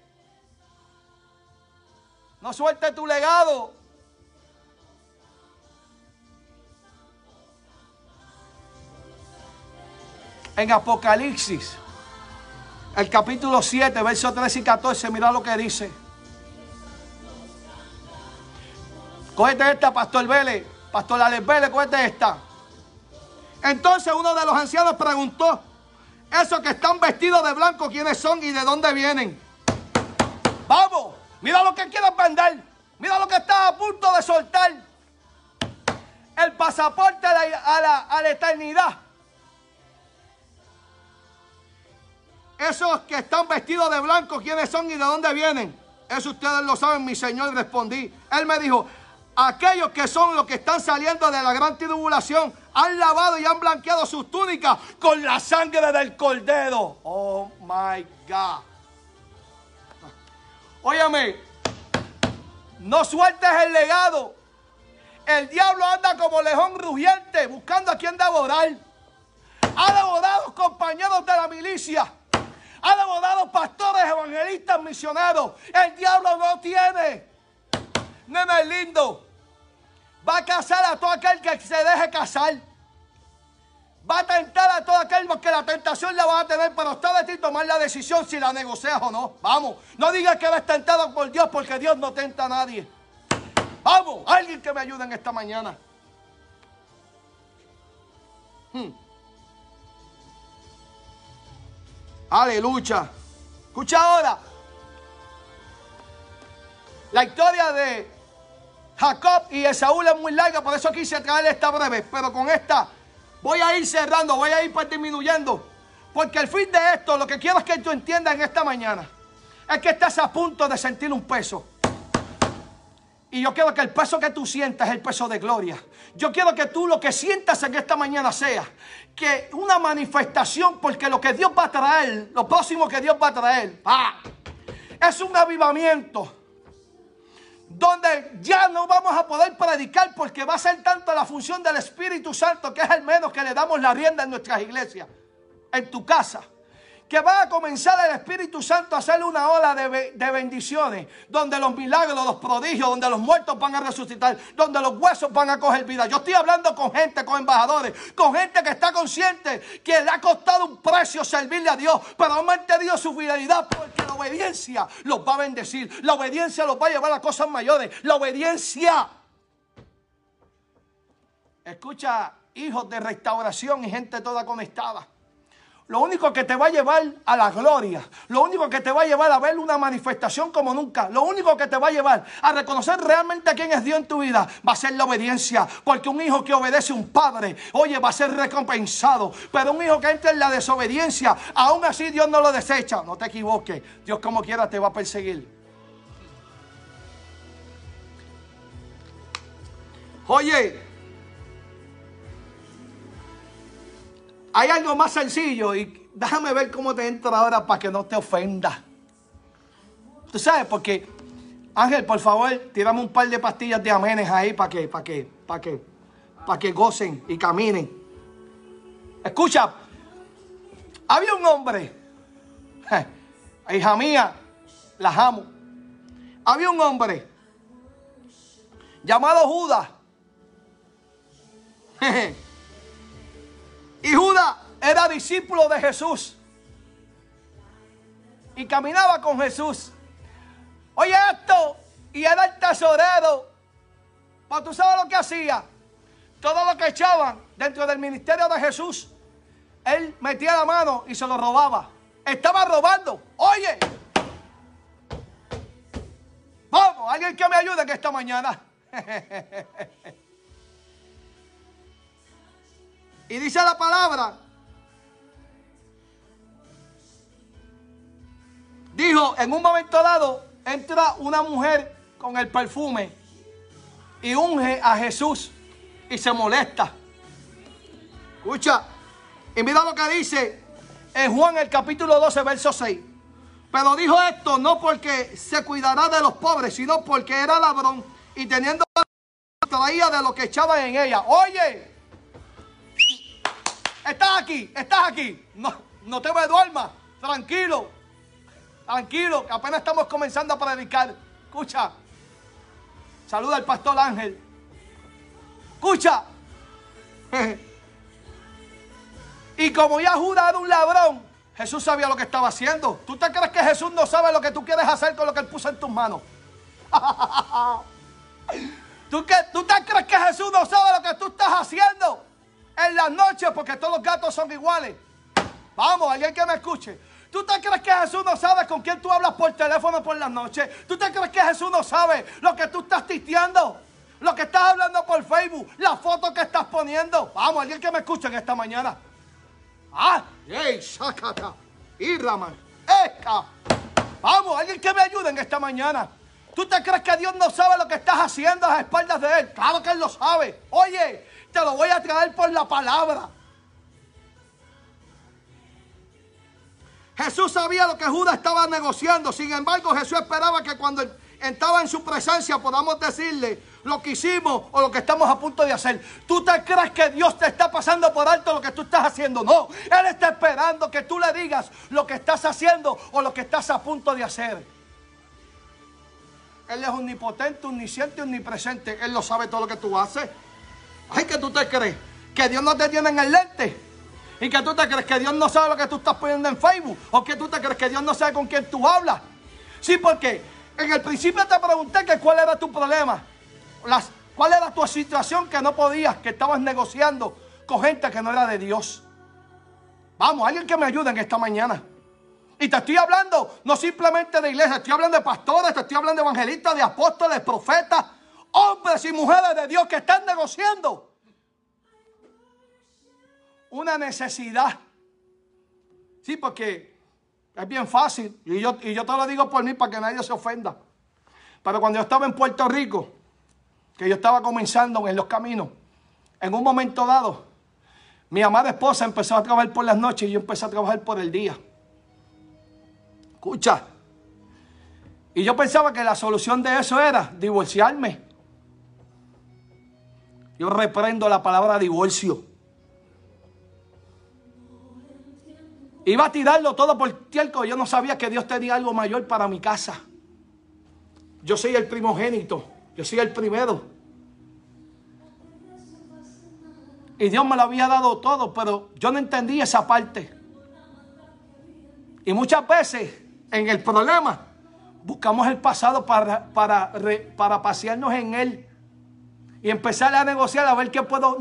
No suelte tu legado. En Apocalipsis, el capítulo 7, versos 13 y 14, mira lo que dice. Cógete esta, Pastor Vélez. Pastor Alex Vélez, cógete esta. Entonces uno de los ancianos preguntó, esos que están vestidos de blanco, ¿quiénes son y de dónde vienen? Vamos, mira lo que quieres vender. Mira lo que estás a punto de soltar. El pasaporte a la, a la eternidad. Esos que están vestidos de blanco, ¿quiénes son y de dónde vienen? Eso ustedes lo saben, mi Señor, respondí. Él me dijo, aquellos que son los que están saliendo de la gran tribulación han lavado y han blanqueado sus túnicas con la sangre del cordero. Oh my God. Óyame, no sueltes el legado. El diablo anda como león rugiente buscando a quien devorar. Ha devorado compañeros de la milicia. Ha devorado pastores, evangelistas, misioneros. El diablo no tiene. Nene lindo va a casar a todo aquel que se deje casar. va a tentar a todo aquel que la tentación la va a tener, pero está de ti tomar la decisión si la negocias o no. Vamos, no digas que eres tentado por Dios porque Dios no tenta a nadie. Vamos, alguien que me ayude en esta mañana. Hmm. Aleluya. Escucha ahora. La historia de Jacob y Esaú es muy larga, por eso quise traer esta breve. Pero con esta voy a ir cerrando, voy a ir disminuyendo. Porque al fin de esto, lo que quiero es que tú entiendas en esta mañana es que estás a punto de sentir un peso. Y yo quiero que el peso que tú sientas es el peso de gloria. Yo quiero que tú lo que sientas en esta mañana sea que una manifestación, porque lo que Dios va a traer, lo próximo que Dios va a traer, es un avivamiento. Donde ya no vamos a poder predicar porque va a ser tanto la función del Espíritu Santo que es el menos que le damos la rienda en nuestras iglesias, en tu casa que va a comenzar el Espíritu Santo a hacer una ola de, bendiciones, donde los milagros, los prodigios, donde los muertos van a resucitar, donde los huesos van a coger vida. Yo estoy hablando con gente, con embajadores, con gente que está consciente que le ha costado un precio servirle a Dios, pero han mantenido su fidelidad porque la obediencia los va a bendecir, la obediencia los va a llevar a cosas mayores, la obediencia. Escucha, hijos de restauración y gente toda conectada lo único que te va a llevar a la gloria, lo único que te va a llevar a ver una manifestación como nunca, lo único que te va a llevar a reconocer realmente quién es Dios en tu vida, va a ser la obediencia, porque un hijo que obedece a un padre, oye, va a ser recompensado, pero un hijo que entra en la desobediencia, aún así Dios no lo desecha, no te equivoques, Dios como quiera te va a perseguir. Oye, Hay algo más sencillo y déjame ver cómo te entra ahora para que no te ofenda. Tú sabes, porque Ángel, por favor, tirame un par de pastillas de amenes ahí para que, para que, para que, para que gocen y caminen. Escucha, había un hombre, hija mía, la amo. Había un hombre llamado Judas. Y Judas era discípulo de Jesús. Y caminaba con Jesús. Oye esto, y era el tesorero. Pero tú sabes lo que hacía. Todo lo que echaban dentro del ministerio de Jesús, él metía la mano y se lo robaba. Estaba robando. Oye. Vamos, alguien que me ayude en esta mañana. Y dice la palabra, dijo, en un momento dado, entra una mujer con el perfume y unge a Jesús y se molesta. Escucha, y mira lo que dice en Juan el capítulo 12, verso 6. Pero dijo esto no porque se cuidará de los pobres, sino porque era ladrón y teniendo traía de lo que echaban en ella. Oye, Estás aquí, estás aquí. No, no te me duermas. Tranquilo. Tranquilo, que apenas estamos comenzando a predicar. Escucha. Saluda al pastor Ángel. Escucha. y como ya Judas era un ladrón, Jesús sabía lo que estaba haciendo. ¿Tú te crees que Jesús no sabe lo que tú quieres hacer con lo que él puso en tus manos? ¿Tú, ¿Tú te crees que Jesús no sabe lo que tú estás haciendo? En las noches porque todos los gatos son iguales. Vamos, alguien que me escuche. ¿Tú te crees que Jesús no sabe con quién tú hablas por teléfono por las noches? ¿Tú te crees que Jesús no sabe lo que tú estás tisteando? Lo que estás hablando por Facebook, la foto que estás poniendo. Vamos, alguien que me escuche en esta mañana. Ah, hey, shakata, Irraman, Eka. Vamos, alguien que me ayude en esta mañana. ¿Tú te crees que Dios no sabe lo que estás haciendo a las espaldas de Él? Claro que Él lo sabe. Oye, te lo voy a traer por la palabra. Jesús sabía lo que Judas estaba negociando. Sin embargo, Jesús esperaba que cuando entraba en su presencia podamos decirle lo que hicimos o lo que estamos a punto de hacer. ¿Tú te crees que Dios te está pasando por alto lo que tú estás haciendo? No, Él está esperando que tú le digas lo que estás haciendo o lo que estás a punto de hacer. Él es omnipotente, omnisciente, omnipresente. Él lo sabe todo lo que tú haces. Ay, que tú te crees que Dios no te tiene en el lente. Y que tú te crees que Dios no sabe lo que tú estás poniendo en Facebook. O que tú te crees que Dios no sabe con quién tú hablas. Sí, porque en el principio te pregunté que cuál era tu problema. Las, cuál era tu situación que no podías, que estabas negociando con gente que no era de Dios. Vamos, alguien que me ayude en esta mañana. Y te estoy hablando no simplemente de iglesia, estoy hablando de pastores, te estoy hablando de evangelistas, de apóstoles, profetas, hombres y mujeres de Dios que están negociando una necesidad. Sí, porque es bien fácil. Y yo, y yo te lo digo por mí para que nadie se ofenda. Pero cuando yo estaba en Puerto Rico, que yo estaba comenzando en los caminos, en un momento dado, mi amada esposa empezó a trabajar por las noches y yo empecé a trabajar por el día. Escucha. Y yo pensaba que la solución de eso era divorciarme. Yo reprendo la palabra divorcio. Iba a tirarlo todo por tierco. Yo no sabía que Dios tenía algo mayor para mi casa. Yo soy el primogénito. Yo soy el primero. Y Dios me lo había dado todo, pero yo no entendí esa parte. Y muchas veces en el problema buscamos el pasado para, para, para pasearnos en él. Y empezar a negociar a ver qué puedo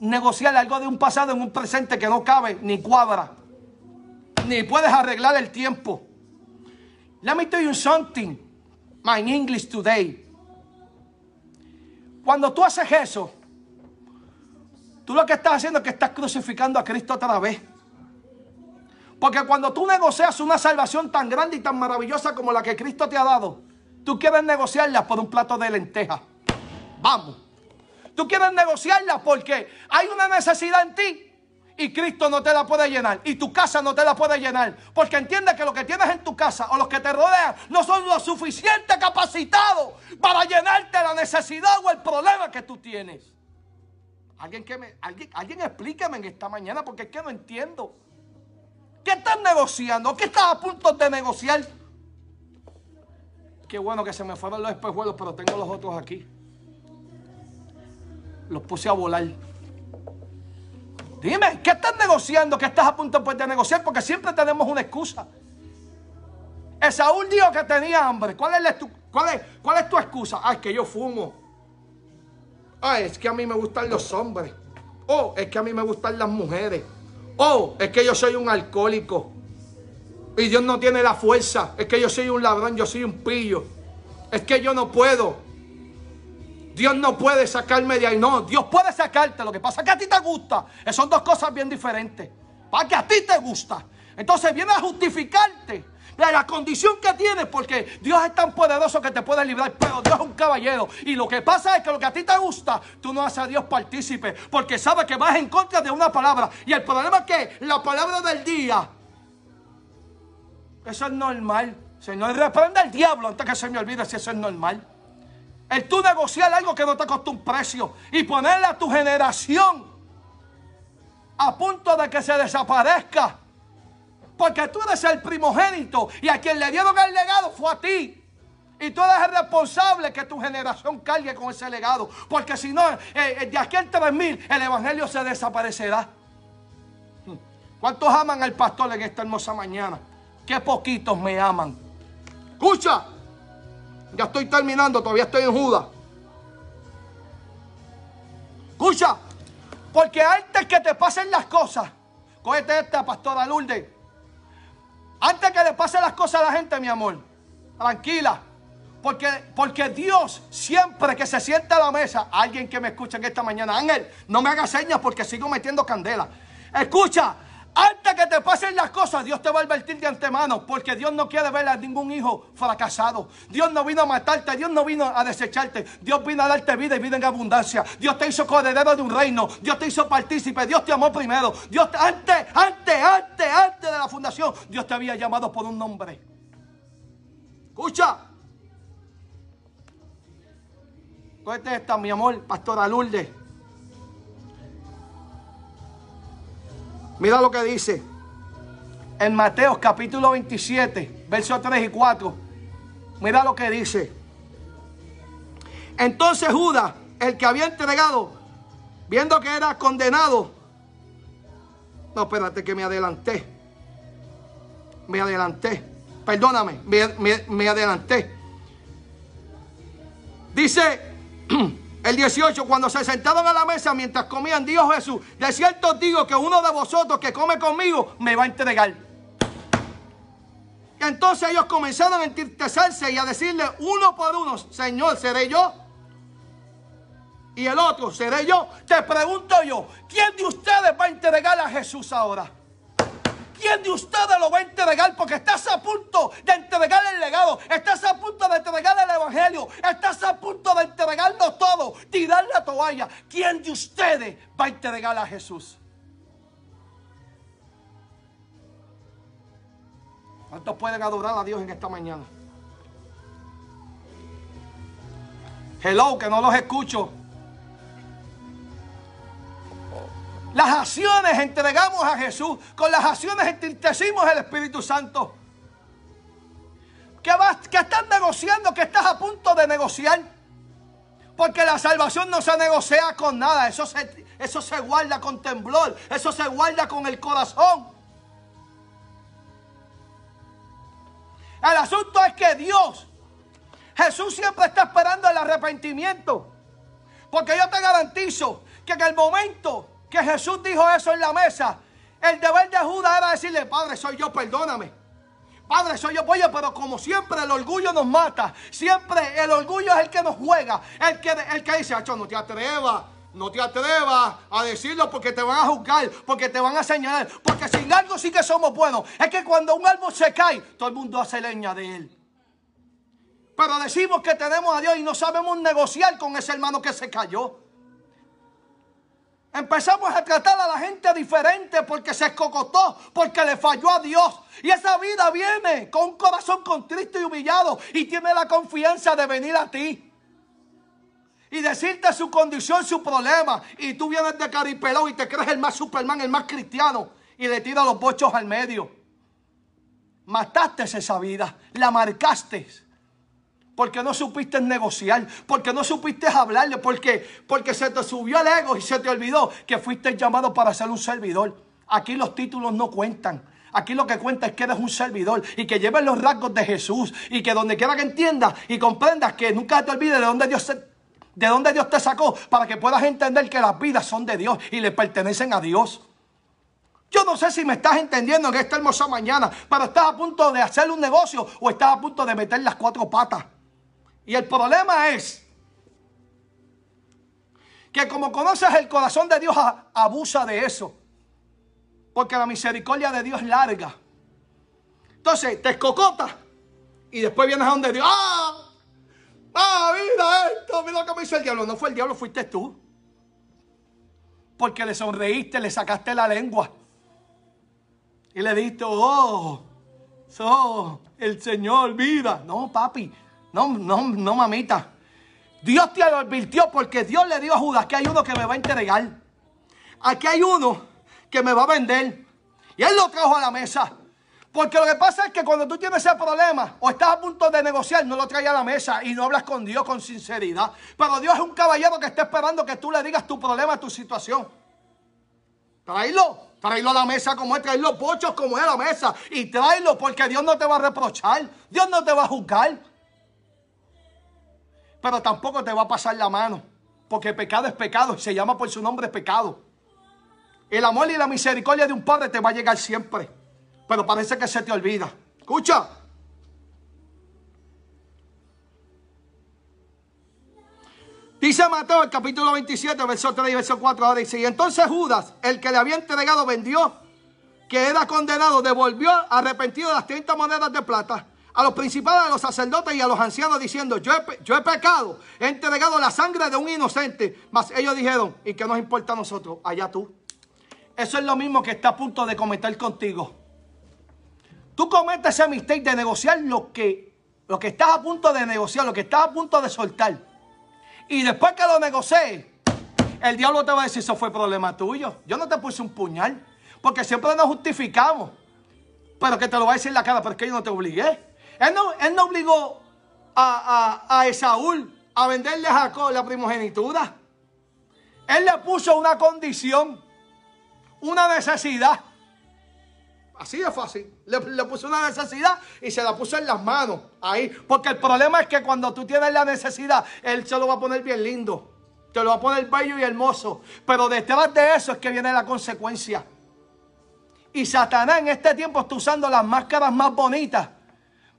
negociar algo de un pasado en un presente que no cabe ni cuadra ni puedes arreglar el tiempo. Let me tell you something, my English today. Cuando tú haces eso, tú lo que estás haciendo es que estás crucificando a Cristo otra vez. Porque cuando tú negocias una salvación tan grande y tan maravillosa como la que Cristo te ha dado, tú quieres negociarla por un plato de lentejas. Vamos. Tú quieres negociarla porque hay una necesidad en ti y Cristo no te la puede llenar y tu casa no te la puede llenar. Porque entiende que lo que tienes en tu casa o los que te rodean no son lo suficiente capacitados para llenarte la necesidad o el problema que tú tienes. Alguien, que me, alguien, alguien explíqueme en esta mañana porque es que no entiendo. ¿Qué estás negociando? ¿Qué estás a punto de negociar? Qué bueno que se me fueron los espejuelos, pero tengo los otros aquí. Los puse a volar. Dime, ¿qué estás negociando? ¿Qué estás a punto pues, de negociar? Porque siempre tenemos una excusa. Esaúl dijo que tenía hambre. ¿Cuál es, tu, cuál, es, ¿Cuál es tu excusa? Ah, es que yo fumo. Ah, es que a mí me gustan los hombres. Oh, es que a mí me gustan las mujeres. Oh, es que yo soy un alcohólico. Y Dios no tiene la fuerza. Es que yo soy un ladrón, yo soy un pillo. Es que yo no puedo. Dios no puede sacarme de ahí. No, Dios puede sacarte. Lo que pasa es que a ti te gusta. Son dos cosas bien diferentes. Para que a ti te gusta. Entonces viene a justificarte de la condición que tienes, porque Dios es tan poderoso que te puede librar, pero Dios es un caballero. Y lo que pasa es que lo que a ti te gusta, tú no haces a Dios partícipe, porque sabes que vas en contra de una palabra. Y el problema es que la palabra del día, eso es normal. Señor, reprende al diablo antes que se me olvide si eso es normal. El tú negociar algo que no te costó un precio y ponerle a tu generación a punto de que se desaparezca. Porque tú eres el primogénito y a quien le dieron el legado fue a ti. Y tú eres el responsable que tu generación cargue con ese legado. Porque si no, eh, eh, de aquí al 3000 el evangelio se desaparecerá. ¿Cuántos aman al pastor en esta hermosa mañana? Qué poquitos me aman. Escucha. Ya estoy terminando, todavía estoy en Judas. Escucha, porque antes que te pasen las cosas, cógete esta, pastora Lourdes. Antes que le pasen las cosas a la gente, mi amor, tranquila. Porque, porque Dios siempre que se sienta a la mesa, alguien que me escucha en esta mañana, Ángel, no me haga señas porque sigo metiendo candela. Escucha, antes que te pasen las cosas, Dios te va a advertir de antemano, porque Dios no quiere ver a ningún hijo fracasado. Dios no vino a matarte, Dios no vino a desecharte. Dios vino a darte vida y vida en abundancia. Dios te hizo coheredero de un reino. Dios te hizo partícipe. Dios te amó primero. Dios antes, antes, antes, antes de la fundación, Dios te había llamado por un nombre. Escucha. Cuéntate esta, mi amor, Pastora Lourdes. Mira lo que dice en Mateo capítulo 27, versos 3 y 4. Mira lo que dice. Entonces Judas, el que había entregado, viendo que era condenado, No, espérate que me adelanté. Me adelanté. Perdóname, me, me adelanté. Dice el 18, cuando se sentaron a la mesa mientras comían, dijo Jesús, de cierto digo que uno de vosotros que come conmigo me va a entregar. Entonces ellos comenzaron a entristecerse y a decirle uno por uno, Señor, ¿seré yo? Y el otro, ¿seré yo? Te pregunto yo, ¿quién de ustedes va a entregar a Jesús ahora? ¿Quién de ustedes lo va a entregar? Porque estás a punto de entregar el legado. Estás a punto de entregar el evangelio. Estás a punto de entregarlo todo. Tirar la toalla. ¿Quién de ustedes va a entregar a Jesús? ¿Cuántos pueden adorar a Dios en esta mañana? Hello, que no los escucho. Las acciones entregamos a Jesús. Con las acciones entristecimos el Espíritu Santo. ¿Qué, vas, ¿Qué estás negociando? ¿Qué estás a punto de negociar? Porque la salvación no se negocia con nada. Eso se, eso se guarda con temblor. Eso se guarda con el corazón. El asunto es que Dios, Jesús siempre está esperando el arrepentimiento. Porque yo te garantizo que en el momento que Jesús dijo eso en la mesa, el deber de Judas era decirle, Padre, soy yo, perdóname. Padre, soy yo, oye, pero como siempre el orgullo nos mata. Siempre el orgullo es el que nos juega. El que, el que dice, no te atrevas. No te atrevas a decirlo porque te van a juzgar, porque te van a señalar. Porque sin algo sí que somos buenos. Es que cuando un árbol se cae, todo el mundo hace leña de él. Pero decimos que tenemos a Dios y no sabemos negociar con ese hermano que se cayó. Empezamos a tratar a la gente diferente porque se escocotó, porque le falló a Dios. Y esa vida viene con un corazón contrito y humillado y tiene la confianza de venir a ti. Y decirte su condición, su problema. Y tú vienes de caripelón y te crees el más Superman, el más cristiano. Y le tiras los bochos al medio. Mataste esa vida, la marcaste porque no supiste negociar, porque no supiste hablarle, porque, porque se te subió el ego y se te olvidó que fuiste llamado para ser un servidor. Aquí los títulos no cuentan. Aquí lo que cuenta es que eres un servidor y que lleves los rasgos de Jesús y que donde quiera que entiendas y comprendas que nunca te olvides de dónde Dios de dónde Dios te sacó para que puedas entender que las vidas son de Dios y le pertenecen a Dios. Yo no sé si me estás entendiendo en esta hermosa mañana, pero estás a punto de hacer un negocio o estás a punto de meter las cuatro patas. Y el problema es que como conoces el corazón de Dios, abusa de eso. Porque la misericordia de Dios es larga. Entonces te escocota y después vienes a donde Dios. ¡Ah! ¡Ah! Mira esto, mira lo que me hizo el diablo. No fue el diablo, fuiste tú. Porque le sonreíste, le sacaste la lengua. Y le dijiste, oh, so, el Señor, vida. No, papi, no, no, no, mamita. Dios te advirtió porque Dios le dio a Judas que hay uno que me va a entregar. Aquí hay uno que me va a vender. Y él lo trajo a la mesa. Porque lo que pasa es que cuando tú tienes ese problema o estás a punto de negociar, no lo traes a la mesa y no hablas con Dios con sinceridad. Pero Dios es un caballero que está esperando que tú le digas tu problema, tu situación. Tráelo, tráelo a la mesa como es, los pochos como es a la mesa y tráelo porque Dios no te va a reprochar, Dios no te va a juzgar pero tampoco te va a pasar la mano. Porque pecado es pecado se llama por su nombre pecado. El amor y la misericordia de un padre te va a llegar siempre. Pero parece que se te olvida. Escucha. Dice Mateo el capítulo 27, verso 3 y verso 4. Ahora dice, y entonces Judas, el que le había entregado, vendió, que era condenado, devolvió arrepentido las 30 monedas de plata a los principales, a los sacerdotes y a los ancianos diciendo, yo he, yo he pecado, he entregado la sangre de un inocente. Mas ellos dijeron, ¿y qué nos importa a nosotros? Allá tú. Eso es lo mismo que está a punto de cometer contigo. Tú cometes ese mistake de negociar lo que, lo que estás a punto de negociar, lo que estás a punto de soltar. Y después que lo negocies, el diablo te va a decir, eso fue problema tuyo. Yo no te puse un puñal, porque siempre nos justificamos. Pero que te lo va a decir en la cara, pero es que yo no te obligué. Él no, obligó a, a, a, Esaúl a venderle a Jacob la primogenitura. Él le puso una condición. una necesidad. Así de fácil. Le, le puso una necesidad y se la puso en las manos. Ahí. Porque el problema es que cuando tú tienes la necesidad, Él se lo va a poner bien lindo. Te lo va a poner bello y hermoso. Pero detrás de eso es que viene la consecuencia. Y Satanás en este tiempo está usando las máscaras más bonitas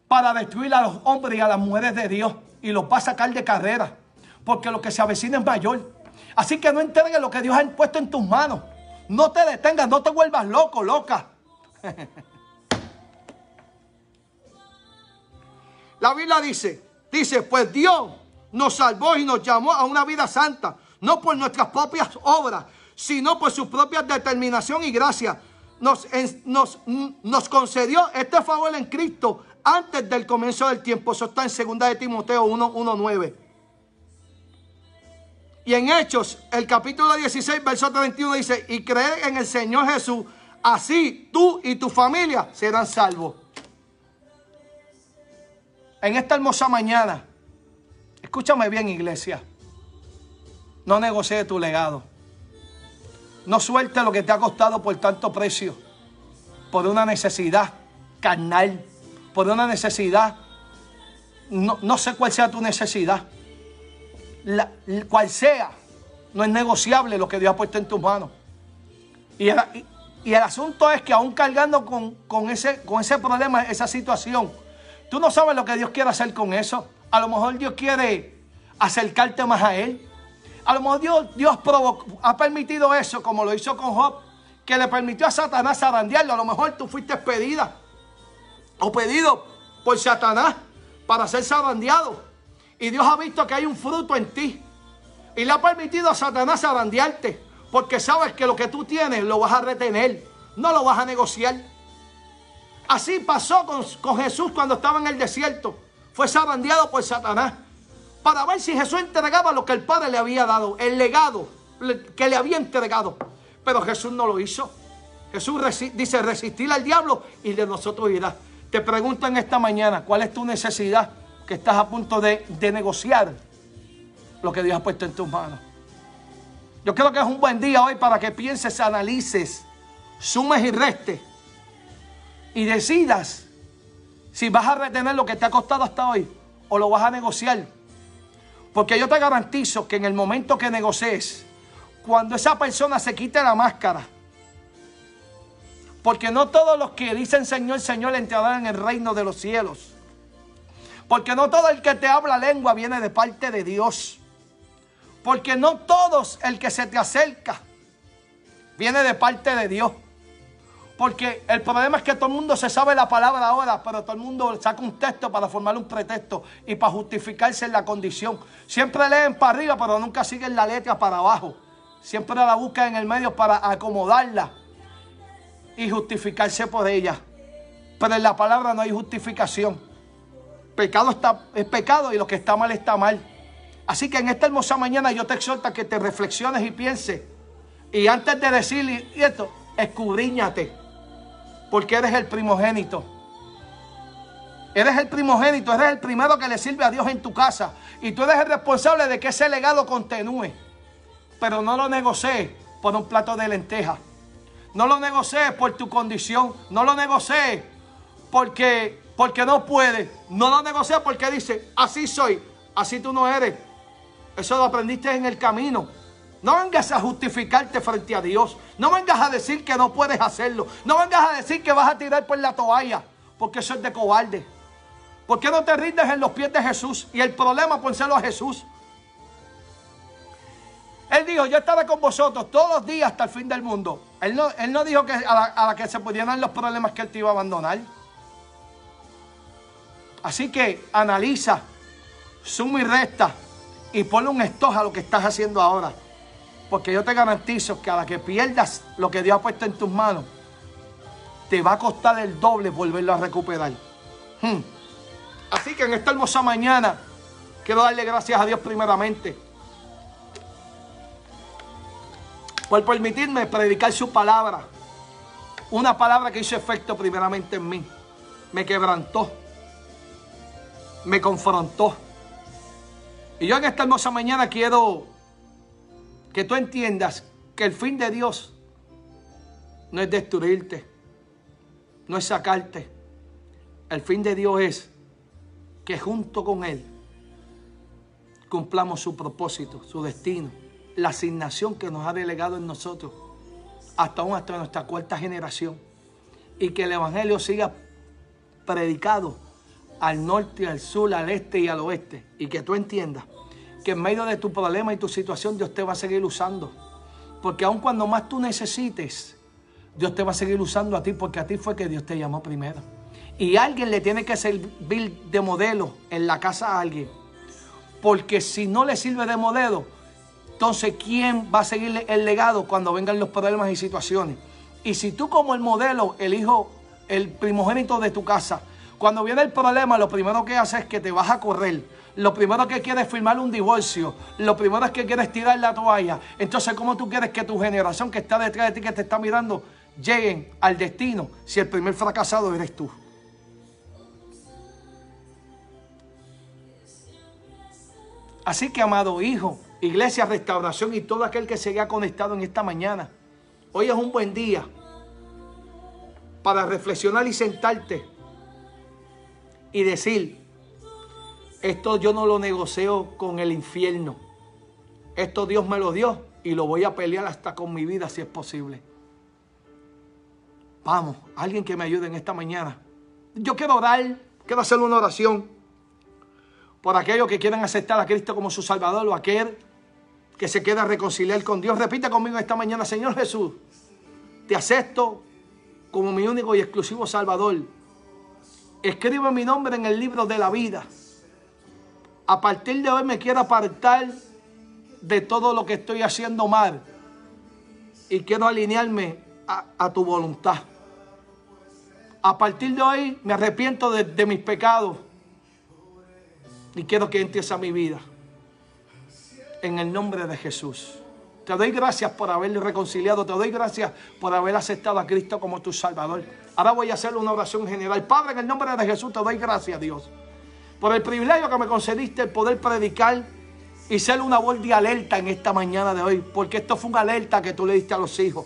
para destruir a los hombres y a las mujeres de Dios. Y los va a sacar de carrera. Porque lo que se avecina es mayor. Así que no entregues lo que Dios ha puesto en tus manos. No te detengas, no te vuelvas loco, loca. La Biblia dice, dice, pues Dios nos salvó y nos llamó a una vida santa, no por nuestras propias obras, sino por su propia determinación y gracia. Nos, nos, nos concedió este favor en Cristo antes del comienzo del tiempo. Eso está en 2 de Timoteo 1, 1.9. Y en Hechos, el capítulo 16, verso 31 dice, y creer en el Señor Jesús, así tú y tu familia serán salvos. En esta hermosa mañana, escúchame bien iglesia, no negocie tu legado. No suelte lo que te ha costado por tanto precio, por una necesidad carnal, por una necesidad, no, no sé cuál sea tu necesidad la, cual sea, no es negociable lo que Dios ha puesto en tus manos. Y el, asunto es que aún cargando con, con, ese, con ese problema, esa situación, tú no sabes lo que Dios quiere hacer con eso. A lo mejor Dios quiere acercarte más a Él. A lo mejor Dios, Dios ha permitido eso, como lo hizo con Job, que le permitió a Satanás zarandearlo. A lo mejor tú fuiste pedida o pedido por Satanás para ser zarandeado. Y Dios ha visto que hay un fruto en ti. Y le ha permitido a Satanás arandearte. Porque sabes que lo que tú tienes lo vas a retener. No lo vas a negociar. Así pasó con, Jesús cuando estaba en el desierto. Fue zarandeado por Satanás. Para ver si Jesús entregaba lo que el Padre le había dado. El legado que le había entregado. Pero Jesús no lo hizo. Jesús dice resistir al diablo y de nosotros irá. Te pregunto en esta mañana, ¿cuál es tu necesidad? que estás a punto de, negociar lo que Dios ha puesto en tus manos. Yo creo que es un buen día hoy para que pienses, analices, sumes y restes y decidas si vas a retener lo que te ha costado hasta hoy o lo vas a negociar. Porque yo te garantizo que en el momento que negocies, cuando esa persona se quite la máscara, porque no todos los que dicen Señor, Señor entrarán en el reino de los cielos. Porque no todo el que te habla lengua viene de parte de Dios. Porque no todos el que se te acerca viene de parte de Dios. Porque el problema es que todo el mundo se sabe la palabra ahora, pero todo el mundo saca un texto para formar un pretexto y para justificarse en la condición. Siempre leen para arriba, pero nunca siguen la letra para abajo. Siempre la buscan en el medio para acomodarla y justificarse por ella. Pero en la palabra no hay justificación. Pecado está, es pecado y lo que está mal está mal. Así que en esta hermosa mañana yo te exhorto a que te reflexiones y pienses. Y antes de decir esto, escudriñate. Porque eres el primogénito. Eres el primogénito, eres el primero que le sirve a Dios en tu casa. Y tú eres el responsable de que ese legado continúe. Pero no lo negocies por un plato de lentejas. No lo negocies por tu condición. No lo negocies porque porque no puede, no lo negocia porque dice, así soy, así tú no eres. Eso lo aprendiste en el camino. No vengas a justificarte frente a Dios. No vengas a decir que no puedes hacerlo. No vengas a decir que vas a tirar por la toalla, porque eso es de cobarde. ¿Por qué no te rindes en los pies de Jesús? Y el problema, pónselo a Jesús. Él dijo, yo estaré con vosotros todos los días hasta el fin del mundo. Él no, él no dijo que a la, a la que se pudieran los problemas que él te iba a abandonar. Así que analiza, suma y resta y ponle un estoja a lo que estás haciendo ahora. Porque yo te garantizo que a la que pierdas lo que Dios ha puesto en tus manos, te va a costar el doble volverlo a recuperar. Hmm. Así que en esta hermosa mañana quiero darle gracias a Dios primeramente por permitirme predicar su palabra. Una palabra que hizo efecto primeramente en mí. Me quebrantó me confrontó. Y yo en esta hermosa mañana quiero que tú entiendas que el fin de Dios no es destruirte, no es sacarte. El fin de Dios es que junto con Él cumplamos su propósito, su destino, la asignación que nos ha delegado en nosotros, hasta aún hasta nuestra cuarta generación, y que el Evangelio siga predicado al norte, al sur, al este y al oeste, y que tú entiendas que en medio de tu problema y tu situación Dios te va a seguir usando, porque aun cuando más tú necesites, Dios te va a seguir usando a ti, porque a ti fue que Dios te llamó primero. Y alguien le tiene que servir de modelo en la casa a alguien. Porque si no le sirve de modelo, entonces ¿quién va a seguir el legado cuando vengan los problemas y situaciones? Y si tú como el modelo, el hijo, el primogénito de tu casa, cuando viene el problema, lo primero que haces es que te vas a correr. Lo primero que quieres es firmar un divorcio. Lo primero es que quieres tirar la toalla. Entonces, ¿cómo tú quieres que tu generación que está detrás de ti, que te está mirando, lleguen al destino si el primer fracasado eres tú? Así que, amado hijo, iglesia, restauración y todo aquel que se haya conectado en esta mañana, hoy es un buen día para reflexionar y sentarte y decir, esto yo no lo negocio con el infierno, esto Dios me lo dio y lo voy a pelear hasta con mi vida si es posible. Vamos, alguien que me ayude en esta mañana. Yo quiero orar, quiero hacer una oración por aquellos que quieren aceptar a Cristo como su Salvador o aquel que se queda reconciliar con Dios. Repite conmigo esta mañana, Señor Jesús, te acepto como mi único y exclusivo Salvador. Escribe mi nombre en el libro de la vida. A partir de hoy me quiero apartar de todo lo que estoy haciendo mal y quiero alinearme a, tu voluntad. A partir de hoy me arrepiento de, de mis pecados y quiero que a mi vida. En el nombre de Jesús. Te doy gracias por haberle reconciliado. Te doy gracias por haber aceptado a Cristo como tu Salvador. Ahora voy a hacer una oración general. Padre, en el nombre de Jesús te doy gracias, Dios. Por el privilegio que me concediste el poder predicar y ser una voz de alerta en esta mañana de hoy. Porque esto fue una alerta que tú le diste a los hijos.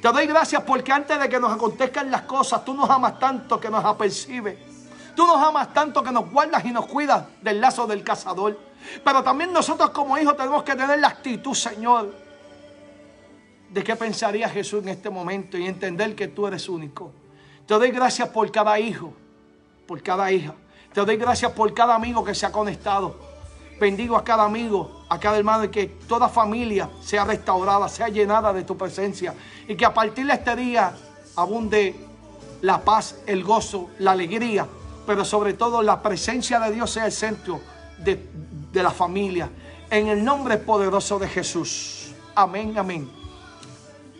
Te doy gracias porque antes de que nos acontezcan las cosas, tú nos amas tanto que nos apercibes. Tú nos amas tanto que nos guardas y nos cuidas del lazo del cazador. Pero también nosotros como hijos tenemos que tener la actitud, Señor, de qué pensaría Jesús en este momento y entender que tú eres único. Te doy gracias por cada hijo, por cada hija. Te doy gracias por cada amigo que se ha conectado. Bendigo a cada amigo, a cada hermano y que toda familia sea restaurada, sea llenada de tu presencia. Y que a partir de este día abunde la paz, el gozo, la alegría pero sobre todo la presencia de Dios sea el centro de, la familia. En el nombre poderoso de Jesús. Amén, amén.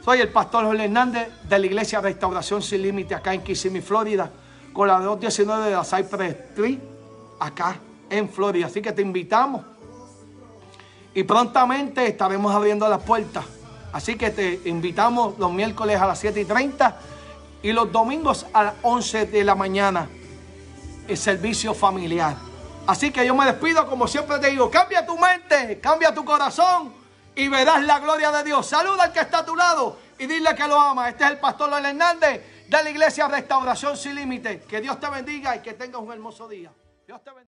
Soy el pastor Jorge Hernández de la Iglesia Restauración Sin Límite acá en Kissimmee, Florida, con la 219 de la Cypress Street, acá en Florida. Así que te invitamos. Y prontamente estaremos abriendo las puertas. Así que te invitamos los miércoles a las 7 y 30 y los domingos a las 11 de la mañana el servicio familiar. Así que yo me despido, como siempre te digo, cambia tu mente, cambia tu corazón y verás la gloria de Dios. Saluda al que está a tu lado y dile que lo ama. Este es el pastor Loel Hernández de la iglesia Restauración Sin Límite. Que Dios te bendiga y que tengas un hermoso día. Dios te bendiga.